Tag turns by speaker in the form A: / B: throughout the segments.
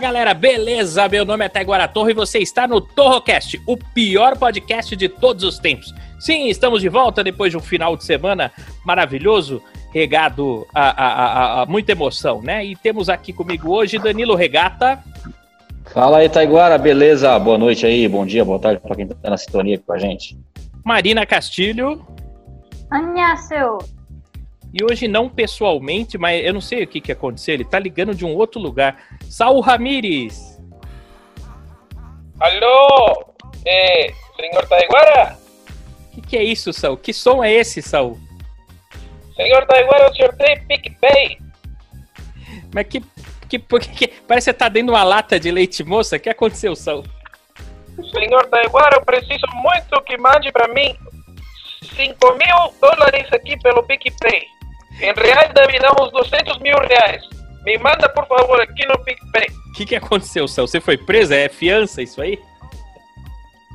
A: galera, beleza? Meu nome é Taiguara Torre e você está no Torrocast, o pior podcast de todos os tempos. Sim, estamos de volta depois de um final de semana maravilhoso, regado a, a- a- a muita emoção, né? E temos aqui comigo hoje Danilo Regata.
B: Fala aí, Taiguara, beleza? Boa noite aí, bom dia, boa tarde pra quem tá na sintonia aqui com a gente.
A: Marina Castilho.
C: Anhaço,
A: E hoje não pessoalmente, mas eu não sei o que, que aconteceu. Ele tá ligando de um outro lugar. Saul Ramires.
D: Alô, eh, senhor Taiguara?
A: O que, que é isso, Saul? Que som é esse, Saul?
D: Senhor Taiguara, o senhor tem PicPay?
A: Mas que. que, que, parece que você tá dentro de uma lata de leite moça. O que aconteceu, Saul?
D: Senhor Taiguara, eu preciso muito que mande pra mim 5 mil dólares aqui pelo PicPay. Em reais uns 200 mil reais. Me manda, por favor, aqui no PicPay.
A: O que, que aconteceu, Saul? Você foi presa? É fiança isso aí?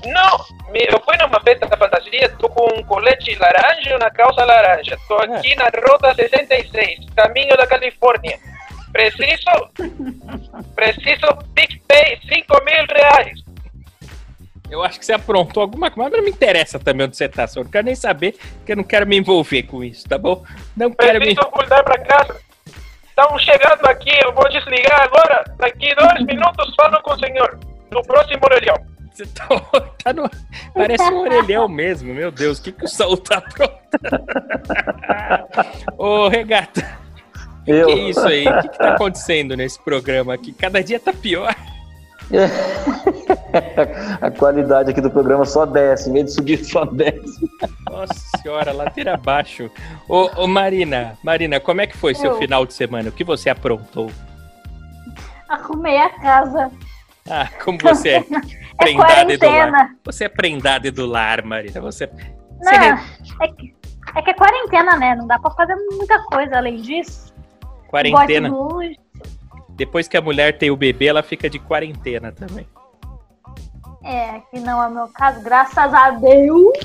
D: Não, eu fui numa festa da fantasia, tô com um colete laranja e uma calça laranja. Tô aqui na Rota 66, caminho da Califórnia. Preciso, preciso PicPay 5 mil reais.
A: Eu acho que você aprontou alguma coisa, mas não me interessa também onde você tá, Saul. Não quero nem saber, porque eu não quero me envolver com isso, tá bom? Não quero me.
D: Voltar pra casa. Estão chegando aqui, eu vou desligar agora. Daqui dois minutos falo com o senhor. No próximo orelhão.
A: Você tá, tá no- Parece um orelhão mesmo, meu Deus, o que, que o Saul tá aprontando? Ô, Regata,
B: Eu,
A: que é isso aí? O que, que tá acontecendo nesse programa aqui? Cada dia tá pior.
B: a qualidade aqui do programa só desce, em vez de subir só desce.
A: Nossa senhora, ladeira abaixo. Ô, ô, Marina, Marina, como é que foi seu
C: Eu.
A: final de semana? O que você aprontou?
C: arrumei a casa.
A: Ah, como você é
C: É
A: prendada e do lar.
C: quarentena.
A: Você é prendada e do lar, Marina. Você, você
C: Não,
A: re-
C: é que, é que é quarentena, né? Não dá pra fazer muita coisa além disso.
A: quarentena. Depois que a mulher tem o bebê, ela fica de quarentena também.
C: É, que não é o meu caso, graças a Deus.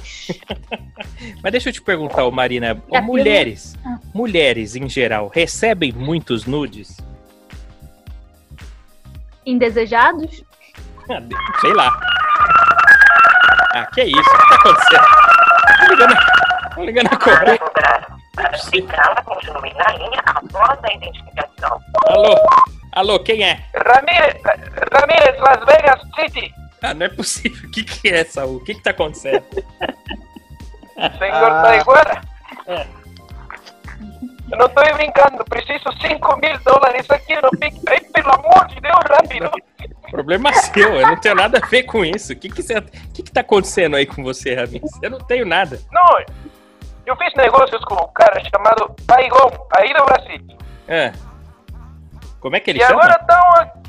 A: Mas deixa eu te perguntar, ô Marina,
C: Já
A: mulheres,
C: Ah.
A: mulheres em geral, recebem muitos nudes?
C: Indesejados?
A: Ah, de- Sei lá. Ah, que isso? O que tá acontecendo? Tô ligando, tô ligando a cobrar.
E: Para ficar, continue na linha após a identificação.
A: Alô? Alô, quem é?
D: Ramírez, Ramírez, Las Vegas City.
A: Ah, não é possível. O que, que é, Saul? O que, que tá acontecendo?
D: Senhor
B: Ah.
D: Taiguara.
A: É.
D: Eu não tô brincando, preciso 5 mil dólares aqui no PicPay, pelo amor de Deus, rápido.
A: Problema seu, eu não tenho nada a ver com isso. O que, que, você, que, que tá acontecendo aí com você, Ramis? Eu não tenho nada.
D: Não, eu fiz negócios com um cara chamado Baigon, aí do Brasil.
A: Ah. Como é que ele
D: e
A: chama?
D: agora estão.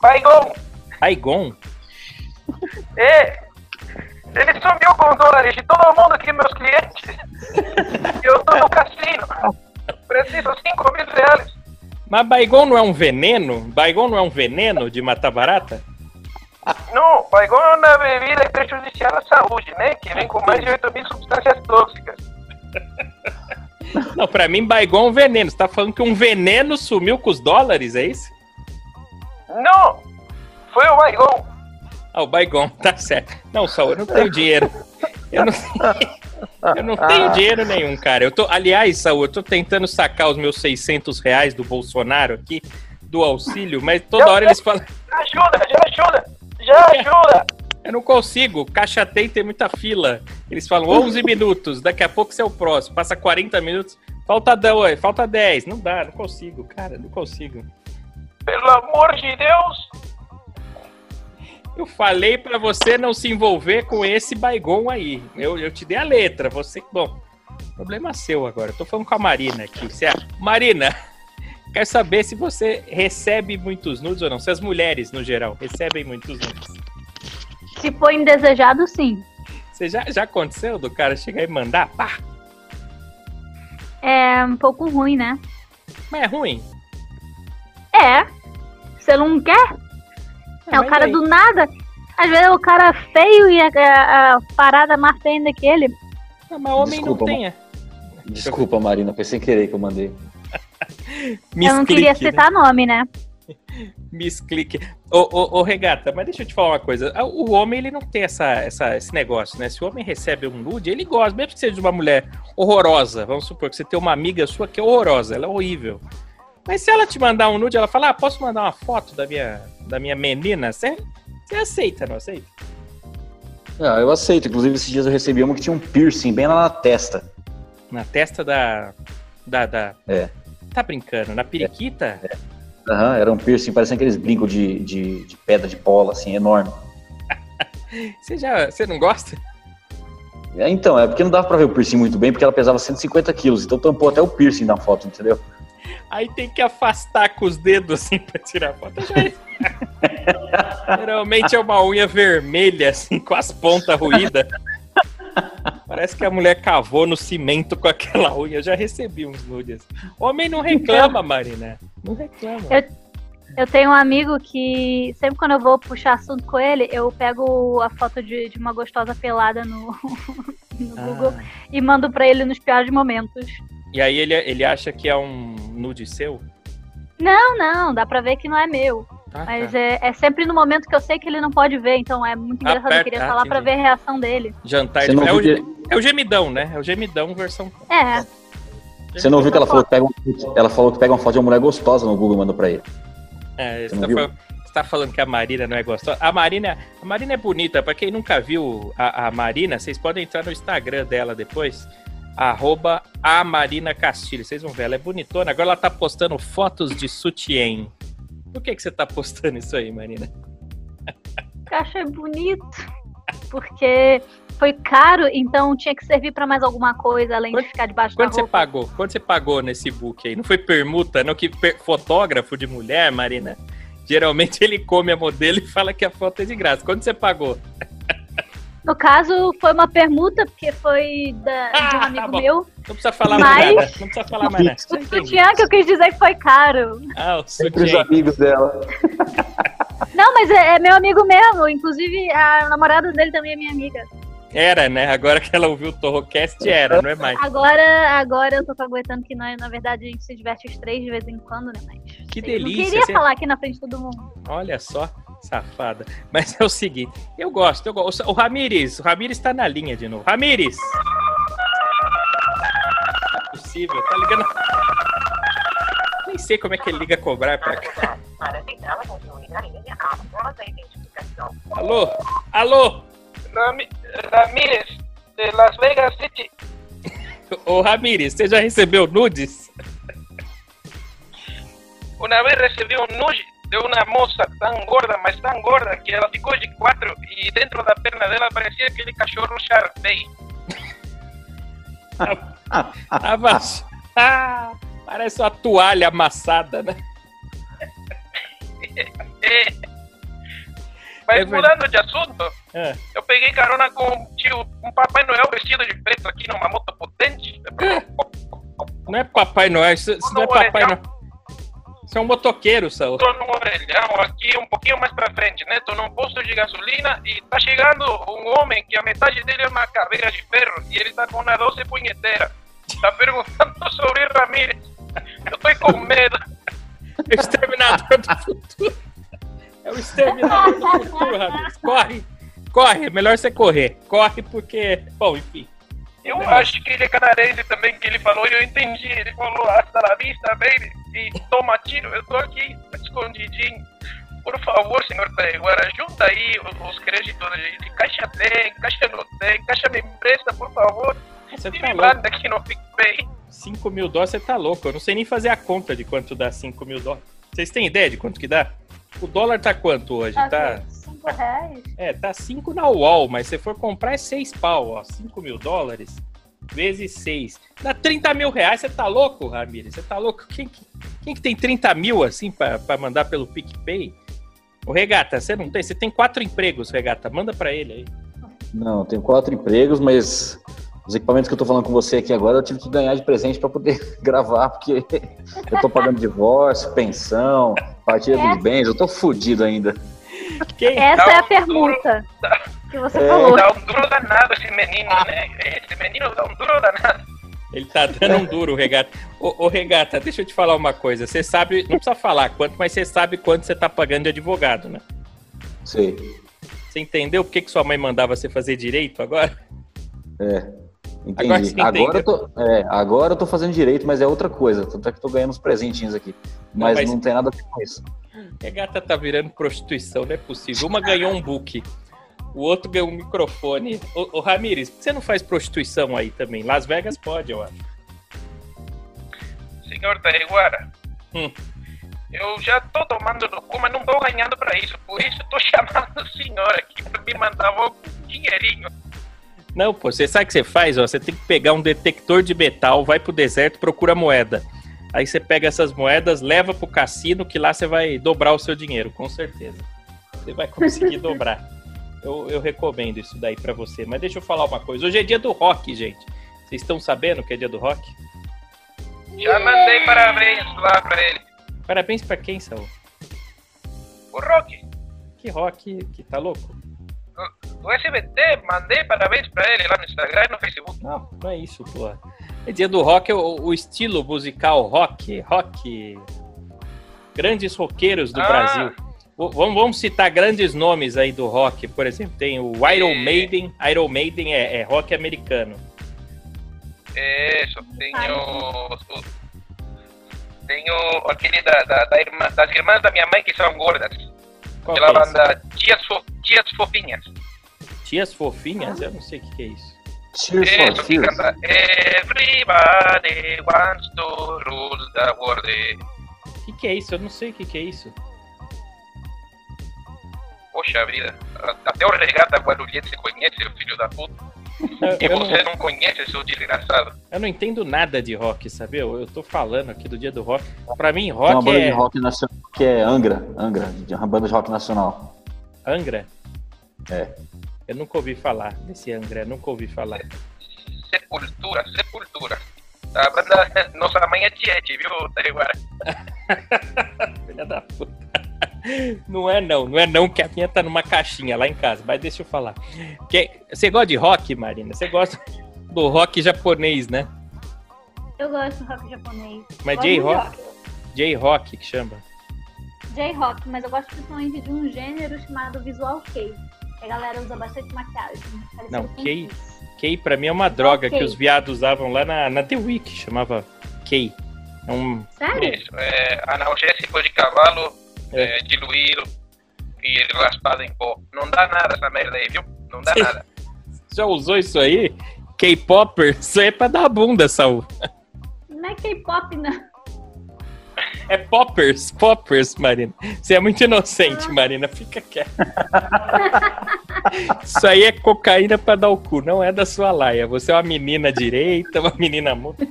D: Baigon,
A: Aigon?
D: é. Ele sumiu com os dólares de todo mundo aqui, meus clientes. Eu tô no cassino. Preciso 5 mil reais.
A: Mas Baigon não é um veneno? Baigon não é um veneno de matar barata?
D: Não, Baigon é uma bebida prejudicial à saúde, né? Que vem com mais de 8 mil substâncias tóxicas.
A: Não, pra mim Baigon é um veneno. Você tá falando que um veneno sumiu com os dólares, é isso?
D: Não! Foi o Baigon.
A: Ah, o Baigon, tá certo. Não, Saul, eu não tenho dinheiro. Eu não, eu não tenho dinheiro nenhum, cara. Eu tô, aliás, Saul, eu tô tentando sacar os meus 600 reais do Bolsonaro aqui, do auxílio, mas toda hora eles falam,
D: Já ajuda, já ajuda! Já ajuda!
A: Eu não consigo, caixa tem, tem muita fila. Eles falam 11 minutos, daqui a pouco você é o próximo. Passa 40 minutos, falta 10, falta 10. Não dá, não consigo, cara, não consigo.
D: Pelo amor de Deus!
A: Eu falei pra você não se envolver com esse Baigon aí. Eu, eu te dei a letra, você. Bom, Problema seu agora. Eu tô falando com a Marina aqui. Marina, quero saber se você recebe muitos nudes ou não. Se as mulheres, no geral, recebem muitos nudes.
C: Se for indesejado, sim.
A: Você já, já aconteceu do cara chegar e mandar? Pá!
C: É um pouco ruim, né?
A: Mas é ruim.
C: É. Você não quer?
A: Ah,
C: É o cara
A: aí-
C: do nada. Às vezes é o cara feio e a, a- a parada mais feia ainda que ele.
A: Não, mas homem
B: Desculpa,
A: não tem. é.
B: Desculpa, Marina, foi sem querer que eu mandei.
C: eu não queria
A: né?
C: citar nome, né?
A: Misclick. Ô, ô, ô, Regata, mas deixa eu te falar uma coisa. Ah, O homem, ele não tem essa, essa, esse negócio, né? Se o homem recebe um nude, ele gosta, mesmo que seja de uma mulher horrorosa. Vamos supor que você tem uma amiga sua que é horrorosa, ela é horrível. Mas se ela te mandar um nude, ela fala, ah, posso mandar uma foto da minha, da minha menina? Você, você aceita, não aceita?
B: Ah, eu aceito. Inclusive, esses dias eu recebi uma que tinha um piercing bem lá na testa.
A: Na testa da... da, da...
B: É.
A: Tá brincando? Na periquita?
B: Aham, era um piercing, parecendo aqueles brincos de, de, de pedra de pola, assim, enorme.
A: Você já... Você não gosta?
B: É, Então, é porque não dava pra ver o piercing muito bem, porque ela pesava 150 quilos, então tampou até o piercing na foto, entendeu?
A: Aí tem que afastar com os dedos assim pra tirar a foto. Geralmente é uma unha vermelha, assim, com as pontas ruídas. Parece que a mulher cavou no cimento com aquela unha. Eu já recebi uns nudes. Homem não reclama, Marina. Não reclama.
C: Eu tenho um amigo que sempre quando eu vou puxar assunto com ele, eu pego a foto de, de uma gostosa pelada no, no Google
A: Ah,
C: e mando pra ele nos piores momentos.
A: e aí ele, ele acha que é um nude seu?
C: Não, não, dá pra ver que não é meu.
A: Ah,
C: Mas
A: tá.
C: é, é sempre no momento que eu sei que ele não pode ver, então é muito engraçado.
A: Aperta,
C: eu queria
A: ah,
C: falar pra
A: entendi.
C: ver a reação dele.
A: Jantar de...
B: não,
A: é, o, é o gemidão, né? É o gemidão versão.
C: É,
B: você não viu que ela falou que, pega um- ela falou que pega uma foto de uma mulher gostosa no Google e mandou pra ele.
A: É,
B: Você
A: você,
B: não
A: tá
B: viu?
A: falando, você tá falando que a Marina não é gostosa? A Marina, a Marina é bonita. Pra quem nunca viu a, a Marina, vocês podem entrar no Instagram dela depois. Arroba a Marina Castilho. Vocês vão ver, ela é bonitona. Agora ela tá postando fotos de sutiã. Por que, que você tá postando isso aí, Marina?
C: eu achei bonito. Porque foi caro, então tinha que servir pra mais alguma coisa, além
A: Quanto-
C: de ficar debaixo da
A: Quanto você
C: roupa.
A: pagou? Quanto você pagou nesse book aí? Não foi permuta, não? Que per- fotógrafo de mulher, Marina? Geralmente ele come a modelo e fala que a foto é de graça. Quanto você pagou?
C: No caso, foi uma permuta, porque foi da, de um
A: Ah,
C: amigo
A: tá
C: meu.
A: Não precisa falar
C: Mas-
A: mais nada. Não precisa falar mais nada.
C: O sutiã que eu quis dizer que foi caro.
A: Ah, o
B: Sempre os
A: sutiã.
B: amigos dela.
C: Não, mas é, é meu amigo mesmo. Inclusive, a namorada dele também é minha amiga.
A: Era, né? Agora que ela ouviu o Torrocast, era, não é mais.
C: Agora, agora eu tô aguentando que nós, na verdade, a gente se diverte os três de vez em quando, né? Mas
A: Que
C: eu
A: delícia,
C: Não queria
A: você-
C: falar aqui na frente de todo mundo.
A: Olha só, safada. Mas é o seguinte, eu gosto, eu gosto. O Ramires, o Ramires tá na linha de novo. Ramires! Não é possível, tá ligando. Nem sei como é que ele liga cobrar pra cá.
E: A.
A: Alô? Alô?
D: Ramírez, de Las Vegas City.
A: Ô Ramires, você já recebeu nudes?
D: Una vez recibí un nude de una moça tan gorda, mas tan gorda, que ela ficou de quatro e dentro da perna dela parecia aquele cachorro Sharpei.
A: Tava. Ah, parece uma toalha amassada, né?
D: É. Mas
A: É
D: mudando de assunto,
A: É.
D: eu peguei carona com um tio, um Papai Noel vestido de preto aqui numa moto potente.
A: Não é Papai Noel, isso, isso não é Papai Noel. Isso é um motoqueiro, Saul.
D: Tô num orelhão aqui, um pouquinho mais pra frente, né? Tô num posto de gasolina e tá chegando um homem que a metade dele é uma caveira de ferro e ele tá com uma doce punheteira. Tá perguntando sobre Ramírez. Eu tô com medo.
A: Exterminador do futuro. É o exterminador do futuro, Ramires. Corre, corre. É melhor você correr. Corre porque. Bom, enfim.
D: Eu acho que ele é canarense também, que ele falou e eu entendi. Ele falou hasta la vista, baby. E toma tiro. Eu tô aqui, escondidinho. Por favor, senhor Taiguara, ajuda aí os, os créditos de Caixa tem, Caixa não tem, Caixa me empresta, por favor.
A: Você tá
D: me
A: louco.
D: manda aqui no PicPay.
A: 5 mil dólares, você tá louco. Eu não sei nem fazer a conta de quanto dá 5 mil dólares. Vocês têm ideia de quanto que dá? O dólar tá quanto hoje? Tá.
C: Cinco reais?
A: É, tá 5 na UOL, mas se for comprar é 6 pau, ó. 5 mil dólares. vezes 6. Dá 30 mil reais, você tá louco, Ramírez? Você tá louco? Quem, que- quem que tem 30 mil assim pra, pra mandar pelo PicPay? Ô, Regata, você não tem? Você tem quatro empregos, Regata. Manda pra ele aí.
B: Não, eu tenho quatro empregos, mas os equipamentos que eu tô falando com você aqui agora eu tive que ganhar de presente para poder gravar, porque eu tô pagando divórcio, pensão, partilha
C: É.
B: dos bens, eu tô fudido ainda.
A: Quem?
C: Essa é a
D: um
C: permuta que você
B: É.
C: falou.
D: Dá um duro danado esse menino, né? Esse menino dá um duro danado.
A: Ele tá dando um duro, Regata. Ô, ô, Regata, deixa eu te falar uma coisa. Você sabe, não precisa falar quanto, mas você sabe quanto você tá pagando de advogado, né?
B: Sei.
A: Você entendeu por que, que sua mãe mandava você fazer direito agora?
B: Entendi.
A: Agora
B: Agora, eu tô, é, agora eu tô fazendo direito, mas é outra coisa. Tanto é que eu tô ganhando uns presentinhos aqui. Mas
A: mas-
B: não tem nada a ver com isso.
A: Regata tá virando prostituição, não é possível. Uma ganhou um book, o outro ganhou um microfone. Ô, ô Ramires, por que você não faz prostituição aí também? Las Vegas pode, eu acho.
D: Senhor Taiguara,
A: Hum.
D: eu já tô tomando no cu, mas não tô ganhando pra isso. Por isso eu tô chamando o senhor aqui pra me mandar um dinheirinho.
A: Não, pô, você sabe o que você faz? Ó, você tem que pegar um detector de metal, vai pro deserto, procura moeda. Aí você pega essas moedas, leva pro cassino, que lá você vai dobrar o seu dinheiro, com certeza. Você vai conseguir dobrar. Eu, eu recomendo isso daí pra você. Mas deixa eu falar uma coisa. Hoje é dia do rock, gente. Vocês estão sabendo que é dia do rock?
D: Já mandei parabéns lá pra ele.
A: Parabéns pra quem, Saul?
D: O Rock,
A: Que rock que tá louco?
D: Do SBT, mandei parabéns pra ele lá no Instagram e no Facebook.
A: Não, não é isso, porra. É dia do rock, o, o estilo musical rock, rock. Grandes roqueiros do
D: Ah.
A: Brasil. O- Vamos, vamos citar grandes nomes aí do rock, por exemplo, tem o Iron
D: É.
A: Maiden. Iron Maiden é, é rock americano.
D: Isso, tenho. o- Tenho aquele da, da, da irmã, das irmãs da minha mãe que são gordas.
A: Que é
D: banda Tias, Fo, Tias Fofinhas.
A: Tias Fofinhas? Eu não sei o que, que é isso.
B: Cheers for Fears.
D: canta. Everybody wants to rule the world.
A: O que, que é isso? Eu não sei o que, que é isso.
D: Poxa vida, até o regata Guarulhense conhece, o filho da puta.
A: Eu,
D: E
A: eu não,
D: você não conhece, seu desgraçado.
A: eu não entendo nada de rock, sabe? Eu, eu tô falando aqui do dia do rock. Pra mim,
B: Tem uma
A: rock
B: banda de
A: é
B: rock nacional que é Angra. Angra, de- uma banda de rock nacional.
A: Angra.
B: É.
A: Eu nunca ouvi falar desse Angra, nunca ouvi falar.
D: Sepultura, sepultura. A banda Nossa Mãe é Tiete, viu, Taiguara?
A: Filha da puta. Não é não, não é não que a minha tá numa caixinha lá em casa, mas deixa eu falar. Que, você gosta de rock, Marina? Você gosta do rock japonês, né?
C: Eu gosto de rock japonês.
A: Mas J-rock? J-rock que chama.
C: J-rock, mas eu gosto principalmente de um gênero chamado visual kei. Que a galera usa bastante maquiagem. parecido
A: Não,
C: isso.
A: Kei pra mim é uma droga
C: Ok.
A: que os viados usavam lá na, na The Week, chamava Kei. É um,
C: Sério?
D: Isso, é analgésico de cavalo,
A: É.
D: é, diluído e raspado em pó. Não dá nada essa merda aí, viu? Não dá
A: Sim.
D: nada.
A: já usou isso aí? K-Popper? Isso aí é pra dar bunda, Saul.
C: Não é K-pop, não.
A: É poppers, poppers, Marina. Você é muito inocente, Marina. Fica quieto. Isso aí é cocaína pra dar o cu, não é da sua laia. Você é uma menina direita, uma menina muito.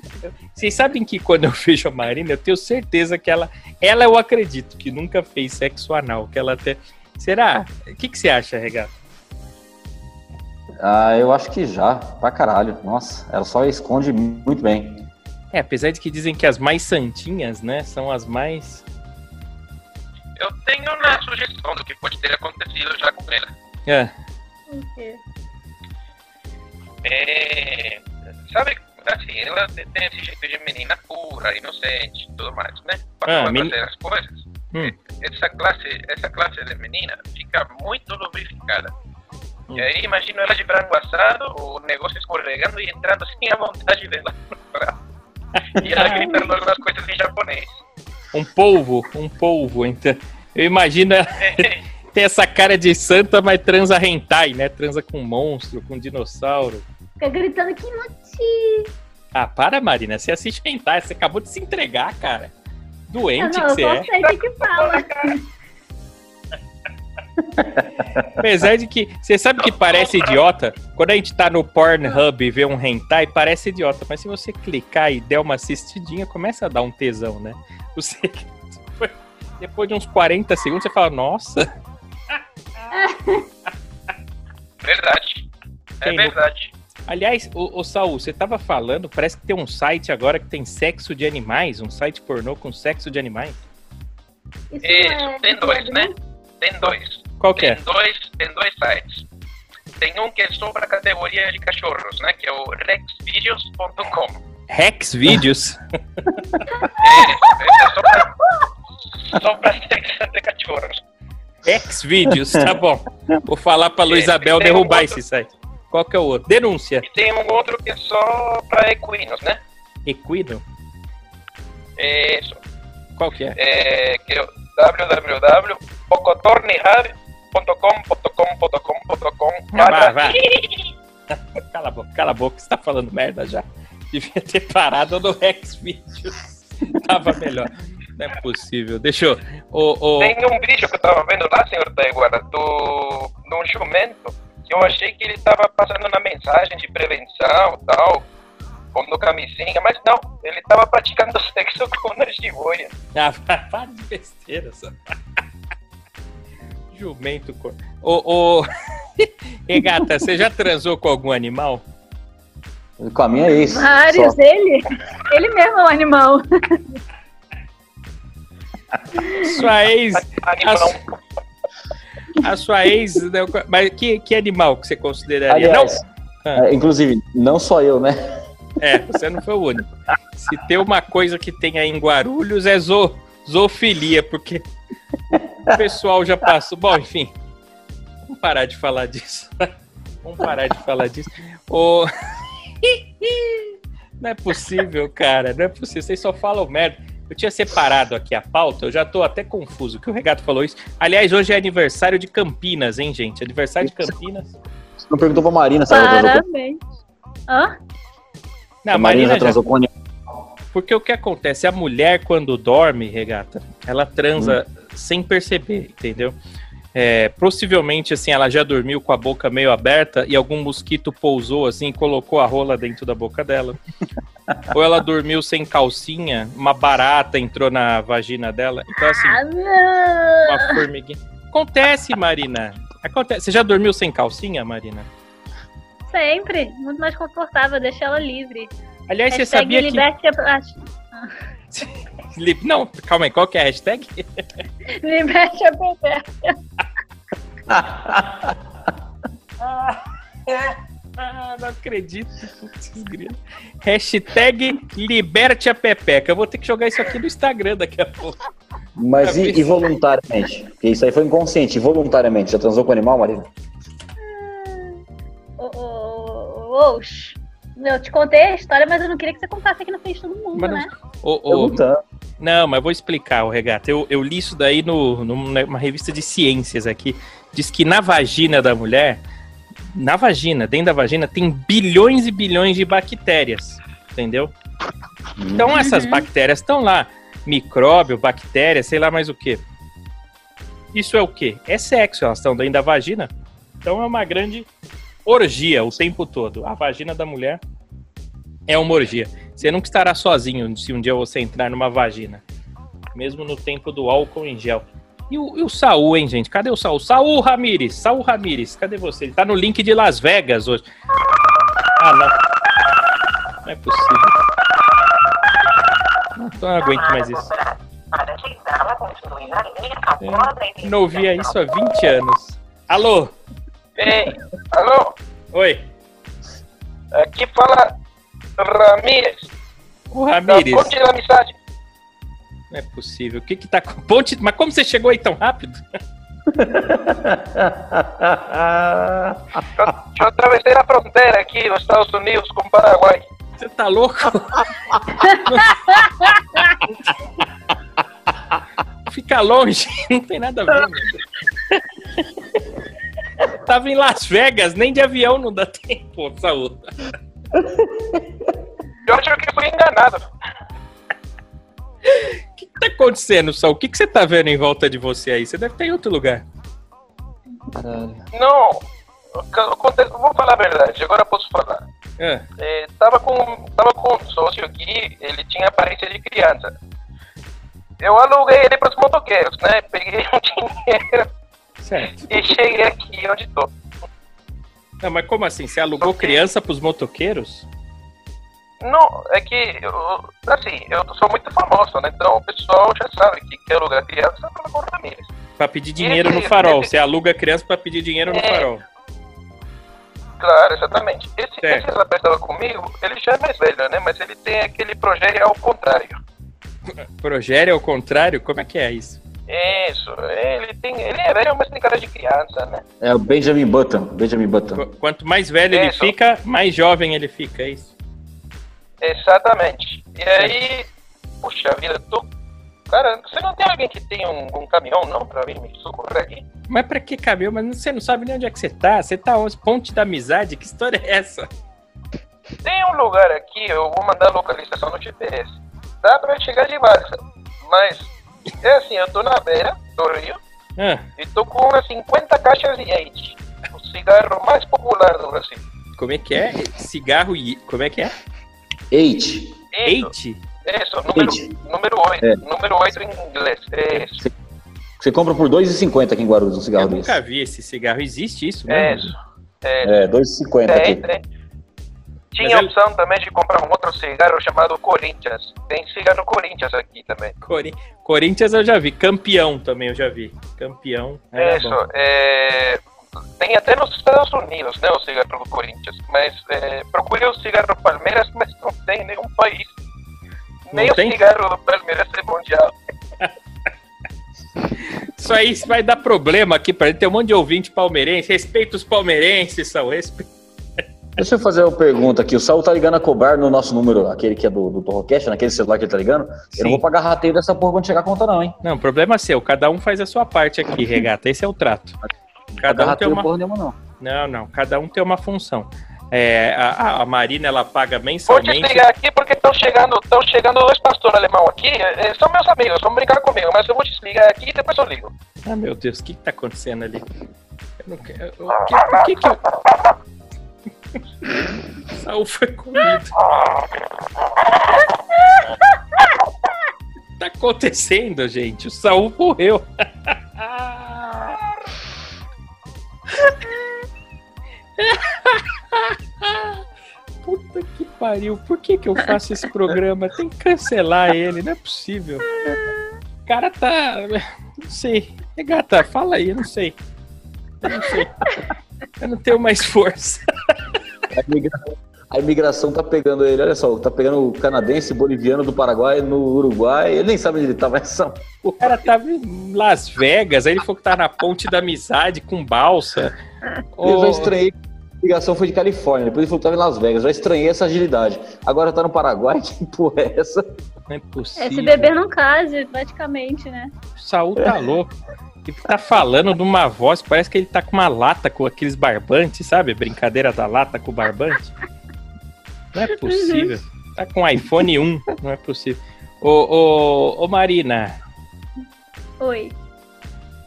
A: Vocês sabem que quando eu vejo a Marina, eu tenho certeza que ela. Ela eu acredito que nunca fez sexo anal. Que ela até. Será? O que, que você acha, Regata?
B: Ah, eu acho que já, pra caralho. Nossa, ela só esconde muito bem.
A: É, apesar de que dizem que as mais santinhas, né, são as mais.
D: Eu tenho uma sugestão do que pode ter acontecido já com ela.
A: É.
C: O quê?
D: É, sabe, assim, ela tem esse jeito de menina pura, inocente e tudo mais, né? Para
A: Ah,
D: ela
A: meni-
D: fazer as coisas,
A: Hum.
D: essa classe, essa classe de menina fica muito lubrificada.
A: Hum.
D: E aí imagino ela de frango assado, o negócio escorregando e entrando assim à vontade dela no prato. E ela gritando algumas coisas em japonês.
A: Um polvo, um polvo, então. Eu imagino ela ter essa cara de santa, mas transa hentai, né? Transa com monstro, com dinossauro.
C: Fica gritando Kimochi.
A: Ah, para, Marina. Você assiste hentai, você acabou de se entregar, cara. Doente
C: não,
A: que
C: eu
A: você é.
C: sei o que que fala.
A: Apesar de que. Você sabe que parece idiota? Quando a gente tá no Pornhub e vê um hentai, parece idiota. Mas se você clicar e der uma assistidinha, começa a dar um tesão, né? Você. Depois de uns 40 segundos, você fala, nossa.
D: Verdade. É verdade.
A: Aliás, o, Saul, você tava falando, parece que tem um site agora que tem sexo de animais, um site pornô com sexo de animais.
C: Isso
D: Isso,
C: é-
D: tem dois, né? Tem dois.
A: Qual que é?
D: Tem dois, tem dois sites. Tem um que é sobre a categoria de cachorros, né? Que é o rexvideos.com.
A: Rex Vídeos?
D: Esse é só pra, só pra sexo de cachorros.
A: Rex Vídeos, tá bom. Vou falar pra Luizabel
D: Tem um
A: derrubar
D: outro-
A: esse site. Qual que é o outro? Denúncia.
D: E tem um outro que é só pra equinos, né?
A: Equino?
D: Isso.
A: Qual que é?
D: É, é o www.pocotornihub.com.com.com
A: Ah, vai, vai. Cala a boca, cala a boca, você tá falando merda já. Devia ter parado no Rex Vídeos. Tava melhor. Não é possível. Deixa eu.
D: Tem um vídeo que eu tava vendo lá, senhor Taiguara, do, de um jumento, que eu achei que ele tava passando uma mensagem de prevenção e tal, pondo camisinha, mas não, ele tava praticando sexo com uma jiboia.
A: Ah, para de besteira, só. Jumento. Ô, ô. Regata, você já transou com algum animal?
B: Com a minha é isso.
C: Vários,
B: Só.
C: ele. Ele mesmo é um animal.
A: Sua ex.
D: Animal.
A: A sua ex. não, Mas que, que animal que você consideraria?
B: Aliás,
A: Não?
B: é, inclusive, não só eu, né?
A: É, você não foi o único. Se tem uma coisa que tem aí em Guarulhos é zo, zoofilia, porque o pessoal já passou. Bom, enfim. Vamos parar de falar disso. Vamos parar de falar disso. Ô, Não é possível, cara. Não é possível. Vocês só falam merda. Eu tinha separado aqui a pauta, eu já tô até confuso que o Regato falou isso. Aliás, hoje é aniversário de Campinas, hein, gente? Aniversário de Campinas.
B: Você não perguntou pra Marina se ela
C: Parabéns. Hã?
A: Não,
B: a Marina
A: Marina
B: já com.
A: Porque o que acontece? A mulher, quando dorme, regata, ela transa sem perceber, entendeu? É, possivelmente, assim, ela já dormiu com a boca meio aberta e algum mosquito pousou, assim, e colocou a rola dentro da boca dela. Ou ela dormiu sem calcinha, uma barata entrou na vagina dela. Então, assim,
C: Ah, não.
A: uma formiguinha. Acontece, Marina. Acontece. Você já dormiu sem calcinha, Marina?
C: Sempre. Muito mais confortável. Deixa ela livre.
A: Aliás, você
C: Hashtag
A: sabia que.
C: liberte a...
A: Li- Não, calma aí, qual que é a hashtag?
C: Liberte a bebê.
A: Ah, não acredito. Hashtag liberte a Pepeca. Eu vou ter que jogar isso aqui no Instagram daqui a pouco.
B: Mas e, e voluntariamente? Porque isso aí foi inconsciente. E voluntariamente? Já transou com animal, Marina?
C: Ô, ô, ô, oxe. Eu te contei a história, mas eu não queria que você contasse aqui na frente de todo mundo,
A: Mas
C: né?
A: Ô, não, mas vou explicar, o regata. Eu, eu li isso daí no, numa revista de ciências aqui. Diz que na vagina da mulher, na vagina, dentro da vagina, tem bilhões e bilhões de bactérias. Entendeu? Então essas bactérias estão lá. Micróbio, bactéria, sei lá mais o que. Isso é o quê? É sexo, elas estão dentro da vagina. Então é uma grande orgia o tempo todo. A vagina da mulher é uma orgia. Você nunca estará sozinho se um dia você entrar numa vagina. Mesmo no tempo do álcool em gel. E o, e o Saul, hein, gente? Cadê o Saul? Saul Ramires, Saul Ramires, cadê você? Ele tá no link de Las Vegas hoje. Ah, não. Não é possível. Não, não aguento mais isso.
E: A
A: Não ouvia isso há 20 anos. Alô?
D: Ei, alô,
A: Oi?
D: aqui fala Ramírez,
A: O
D: da
A: Ramires.
D: Ponte da Amizade.
A: Não é possível. O que que tá com ponte? Mas como você chegou aí tão rápido?
D: Eu, eu atravessei a fronteira aqui nos Estados Unidos com o Paraguai.
A: Você tá louco? Fica longe, não tem nada a ver. Tava em Las Vegas, nem de avião não dá tempo, saúde.
D: Eu acho que fui enganado.
A: O que, que tá acontecendo, Saul? O que, que você tá vendo em volta de você aí? Você deve estar em outro lugar.
B: Caralho.
D: Não, vou falar a verdade, agora eu posso falar.
A: Ah,
D: É, tava, com, tava com um sócio aqui, ele tinha aparência de criança. Eu aluguei ele para os motoqueiros, né? Peguei o dinheiro
A: certo.
D: e cheguei aqui onde tô.
A: Não, mas como assim? Você alugou criança pros motoqueiros?
D: Não, é que, eu, assim, eu sou muito famoso, né? Então o pessoal já sabe que quer alugar criança para com famílias.
A: Pra pedir dinheiro no farol. Você aluga criança pra pedir dinheiro no
D: É.
A: farol.
D: Claro, exatamente. Esse,
A: Certo.
D: esse rapaz estava comigo, ele já é mais velho, né? Mas ele tem aquele projeto ao contrário.
A: Progério ao contrário? Como é que é isso?
D: Isso, ele tem. Ele é velho, mas tem cara de criança, né?
B: É o Benjamin Button. Benjamin Button.
A: Qu- Quanto mais velho ele
D: Isso.
A: fica, mais jovem ele fica, é isso?
D: Exatamente. E aí, puxa vida, tô. Cara, você não tem alguém que tem um, um caminhão, não, pra vir me socorrer aqui?
A: Mas pra que cabelo? Mas você não sabe nem onde é que você tá. Você tá onde? Ponte da amizade? Que história é essa?
D: Tem um lugar aqui, eu vou mandar a localização no GPS. Dá pra chegar de balsa. Mas, é assim, eu tô na beira do rio
A: Ah,
D: e tô com umas 50 caixas de Eite. O cigarro mais popular do Brasil.
A: como é que é? Cigarro e. Como é que é?
B: Eight.
A: Eite?
D: isso, número,
B: Eite.
D: número 8.
B: É.
D: Número 8 em inglês. Isso,
B: Você compra por 2,50 aqui em Guarulhos um cigarro
A: Eu
B: desse.
A: nunca vi esse cigarro. Existe isso mesmo?
D: isso. É,
B: É, 2,50
D: tem,
B: aqui.
D: tem. Tinha
A: Mas
D: a
A: ele-
D: opção também de comprar um outro cigarro chamado Corinthians. Tem cigarro Corinthians aqui também.
A: Cori- Corinthians eu já vi. Campeão também eu já vi. Campeão. Era
D: Isso, é, tem até nos Estados Unidos, né, o cigarro do Corinthians. Mas é, procure o cigarro Palmeiras, mas não tem em nenhum país.
A: Não
D: Nem
A: tem?
D: o cigarro do Palmeiras é mundial.
A: Isso aí vai dar problema aqui pra gente. Tem um monte de ouvinte palmeirense. Respeita os palmeirenses, são respeito.
B: Deixa eu fazer uma pergunta aqui. O Saul tá ligando a cobrar no nosso número, aquele que é do, do Torrocast, naquele celular que ele tá ligando.
A: Sim.
B: Eu não vou pagar rateio dessa porra quando chegar a conta, não, hein?
A: Não, problema seu. Cada um faz a sua parte aqui, regata. Esse é o trato. Cada um tem uma.
B: porra nenhuma, não.
A: Não, não. Cada um tem uma função. É, a, a- Marina ela paga
D: Vou
A: mensalmente.
D: desligar aqui porque estão chegando, estão chegando dois pastores alemão aqui. é, são meus amigos, vão brincar comigo, mas eu vou desligar aqui e depois eu ligo.
A: Ah, meu Deus, o que, que tá acontecendo ali? Eu não quero. o que- por que que eu. Saul foi comido. tá acontecendo, gente? O Saul morreu. pariu. Por que, que eu faço esse programa? Tem que cancelar ele, não é possível. O cara tá. Não sei. É gata, fala aí, eu não sei. Eu não sei. Eu não tenho mais força.
B: A imigração, a imigração tá pegando ele, olha só, tá pegando o canadense, boliviano do Paraguai no Uruguai. Ele nem sabe onde ele tá, mas são.
A: O cara tava em Las Vegas, aí ele falou que tá na ponte da amizade com balsa.
B: Eu
A: Ô,
B: já estranhei. A ligação foi de Califórnia, depois ele falou que tava em Las Vegas. Já estranhei essa agilidade. Agora tá no Paraguai, que porra é essa?
A: não é possível.
C: Esse bebê não case, praticamente, né?
A: O Saul tá louco. Ele tá falando de uma voz, parece que ele tá com uma lata com aqueles barbantes, sabe? Brincadeira da lata com o barbante. Não é possível. Tá com iPhone 1, não é possível. Ô, ô, ô Marina,
C: Oi.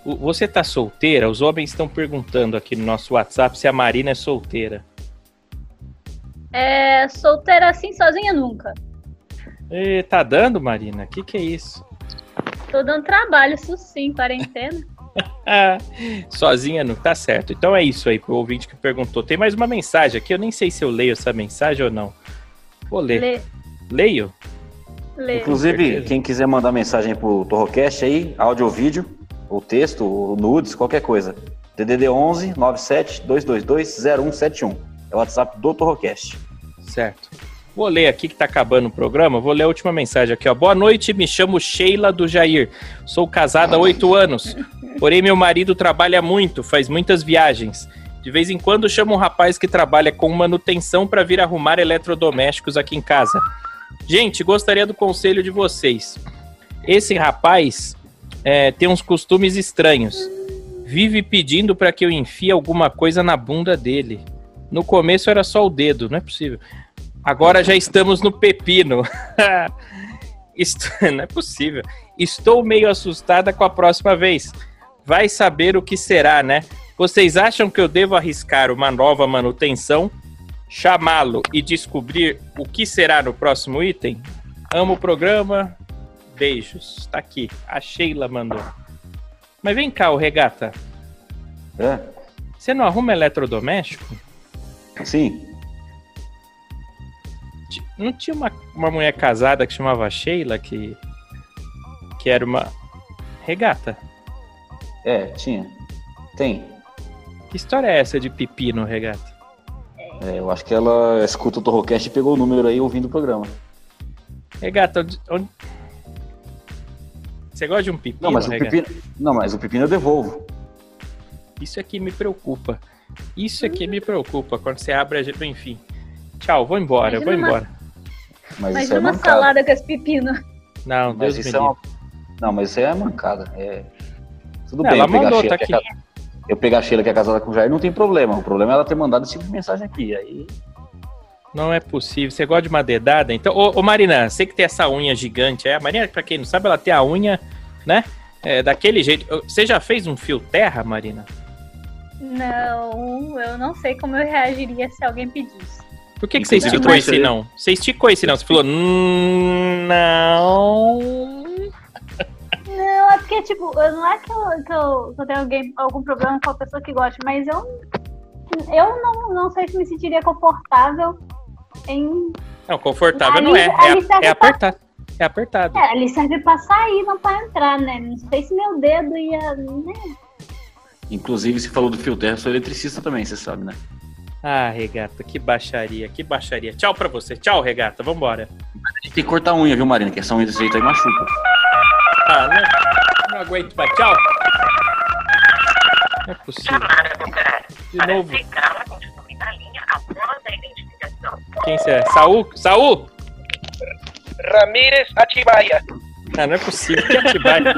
A: Você tá solteira? Os homens estão perguntando aqui no nosso WhatsApp se a Marina é solteira.
C: É, solteira assim, sozinha nunca.
A: E tá dando, Marina? O que, que é isso?
C: Tô dando trabalho, isso sim, quarentena.
A: Ah, sozinha não tá certo. Então é isso aí pro ouvinte que perguntou. Tem mais uma mensagem aqui, eu nem sei se eu leio essa mensagem ou não. Vou ler.
C: Lê,
A: Leio?
C: lê.
B: Inclusive, quem quiser mandar mensagem pro Torrocast aí, áudio ou vídeo, ou texto, ou nudes, qualquer coisa. DDD 11 97 222 0171. É o WhatsApp do Torrocast.
A: Certo. Vou ler aqui que tá acabando o programa. Vou ler a última mensagem aqui, ó. Boa noite, me chamo Sheila do Jair. Sou casada há oito anos. Porém, meu marido trabalha muito, faz muitas viagens. De vez em quando chamo um rapaz que trabalha com manutenção para vir arrumar eletrodomésticos aqui em casa. Gente, gostaria do conselho de vocês. Esse rapaz é, tem uns costumes estranhos. Vive pedindo para que eu enfie alguma coisa na bunda dele. No começo era só o dedo, não é possível. Agora já estamos no pepino. Não é possível. Estou meio assustada com a próxima vez. Vai saber o que será, né? Vocês acham que eu devo arriscar uma nova manutenção, chamá-lo e descobrir o que será no próximo item? Amo o programa. Beijos. Tá aqui. A Sheila mandou. Mas vem cá, o regata.
B: É,
A: Você não arruma eletrodoméstico?
B: sim.
A: Não tinha uma, uma mulher casada que chamava Sheila que. que era uma. Regata.
B: É, tinha. Tem.
A: Que história é essa de pipi no regata?
B: É, eu acho que ela escuta o Torrocast e pegou o número aí ouvindo o programa.
A: Regata, onde. onde- Você gosta de um pipi
B: Não, mas o
A: regata?
B: pepino. Não, mas o pepino eu devolvo.
A: Isso aqui me preocupa. Isso aqui me preocupa. Quando você abre a gente. Enfim. Tchau, vou embora,
C: Imagina
A: vou
C: uma-
A: embora.
B: Mas
C: Mas
B: isso é
C: uma
B: mancada.
C: salada com esse pepino.
A: Não, Deus
B: Mas
A: me
B: isso é
A: livre.
B: uma... Não, mas isso aí é mancada. É... Tudo
A: Não,
B: bem,
A: ela
B: eu pegar, a
A: mandou,
B: Sheila,
A: tá
B: que é
A: aqui.
B: eu pegar a Sheila que é casada com o Jair não tem problema. O problema é ela ter mandado esse tipo de mensagem aqui. Aí
A: Não é possível. Você gosta de uma dedada? Então, ô, ô Marina, você que tem essa unha gigante, é? A Marina, pra quem não sabe, ela tem a unha, né? É, daquele jeito. Você já fez um fio terra, Marina?
C: Não, eu não sei como eu reagiria se alguém pedisse.
A: Por que, que você esticou esse não? Você esticou esse não? Você falou, "Hum, não.
C: Não, é porque, tipo, eu- não é que eu, que eu, que eu tenho alguém, algum problema com a pessoa que gosta, mas eu, eu não, não sei se me sentiria confortável em.
A: Não, confortável
C: Ali-
A: não é. É, é
C: pra-
A: apertado. É apertado.
C: É, ali serve pra sair, não pra entrar, né? Não sei se meu dedo ia. Né?
B: Inclusive, você falou do fio terra, eu sou eletricista também, você sabe, né?
A: Ah, regata, que baixaria, que baixaria. Tchau pra você. Tchau, regata. Vambora.
B: A gente tem que cortar a unha, viu, Marina? Que essa unha desse jeito aí machuca.
A: Ah, não, não aguento mais. Tchau. Não é possível. De novo. Quem você é? Saul? Saul?
D: Ramírez Atibaia.
A: Ah, não é possível. Que Atibaia?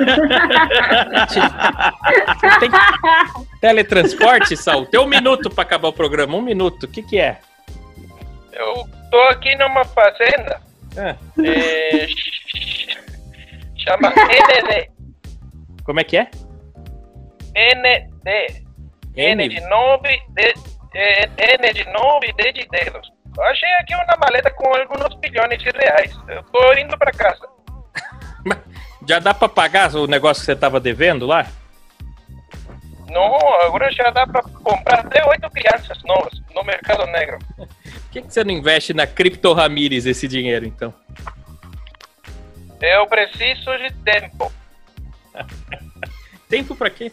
A: Tem teletransporte, Saul? Tem um minuto pra acabar o programa. Um minuto. O que que é?
D: Eu tô aqui numa fazenda.
A: Ah,
D: é, chama ND.
A: como é que é?
D: ND. N de nove, D, é, N de nove, D de dedos. Eu achei aqui uma maleta com alguns bilhões de reais. Eu tô indo pra casa.
A: Já dá pra pagar o negócio que você tava devendo lá?
D: Não, agora já dá pra comprar até oito crianças novas no mercado negro.
A: Por que, que você não investe na Cripto Ramírez esse dinheiro, então?
D: Eu preciso de tempo
A: Tempo pra quê?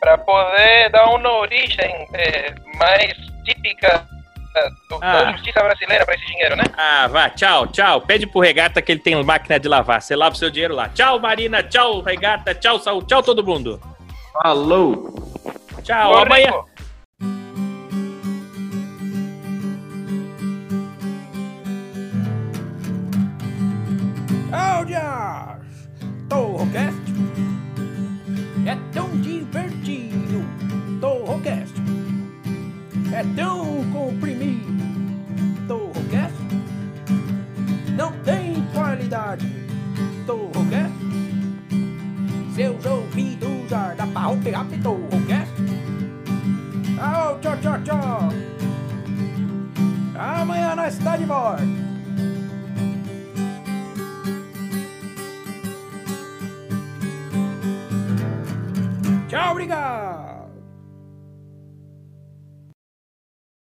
D: para poder dar uma origem é, mais típica do-
A: Ah.
D: da justiça brasileira para esse dinheiro, né?
A: Ah, vá, tchau, tchau. Pede pro Regata que ele tem máquina de lavar. Você lava o seu dinheiro lá. Tchau, Marina. Tchau, Regata. Tchau, Saul. Tchau, todo mundo.
B: Falou!
A: Tchau,
D: Ô,
A: amanhã.
D: Rico,
F: Áudios! Torrocast é é tão comprimido. Torrocast não tem qualidade. Torrocast seus ouvidos arda pra romper rápido. Torrocast Tchau, tchau, tchau, tchau. Amanhã nós está de volta. Tchau, obrigado!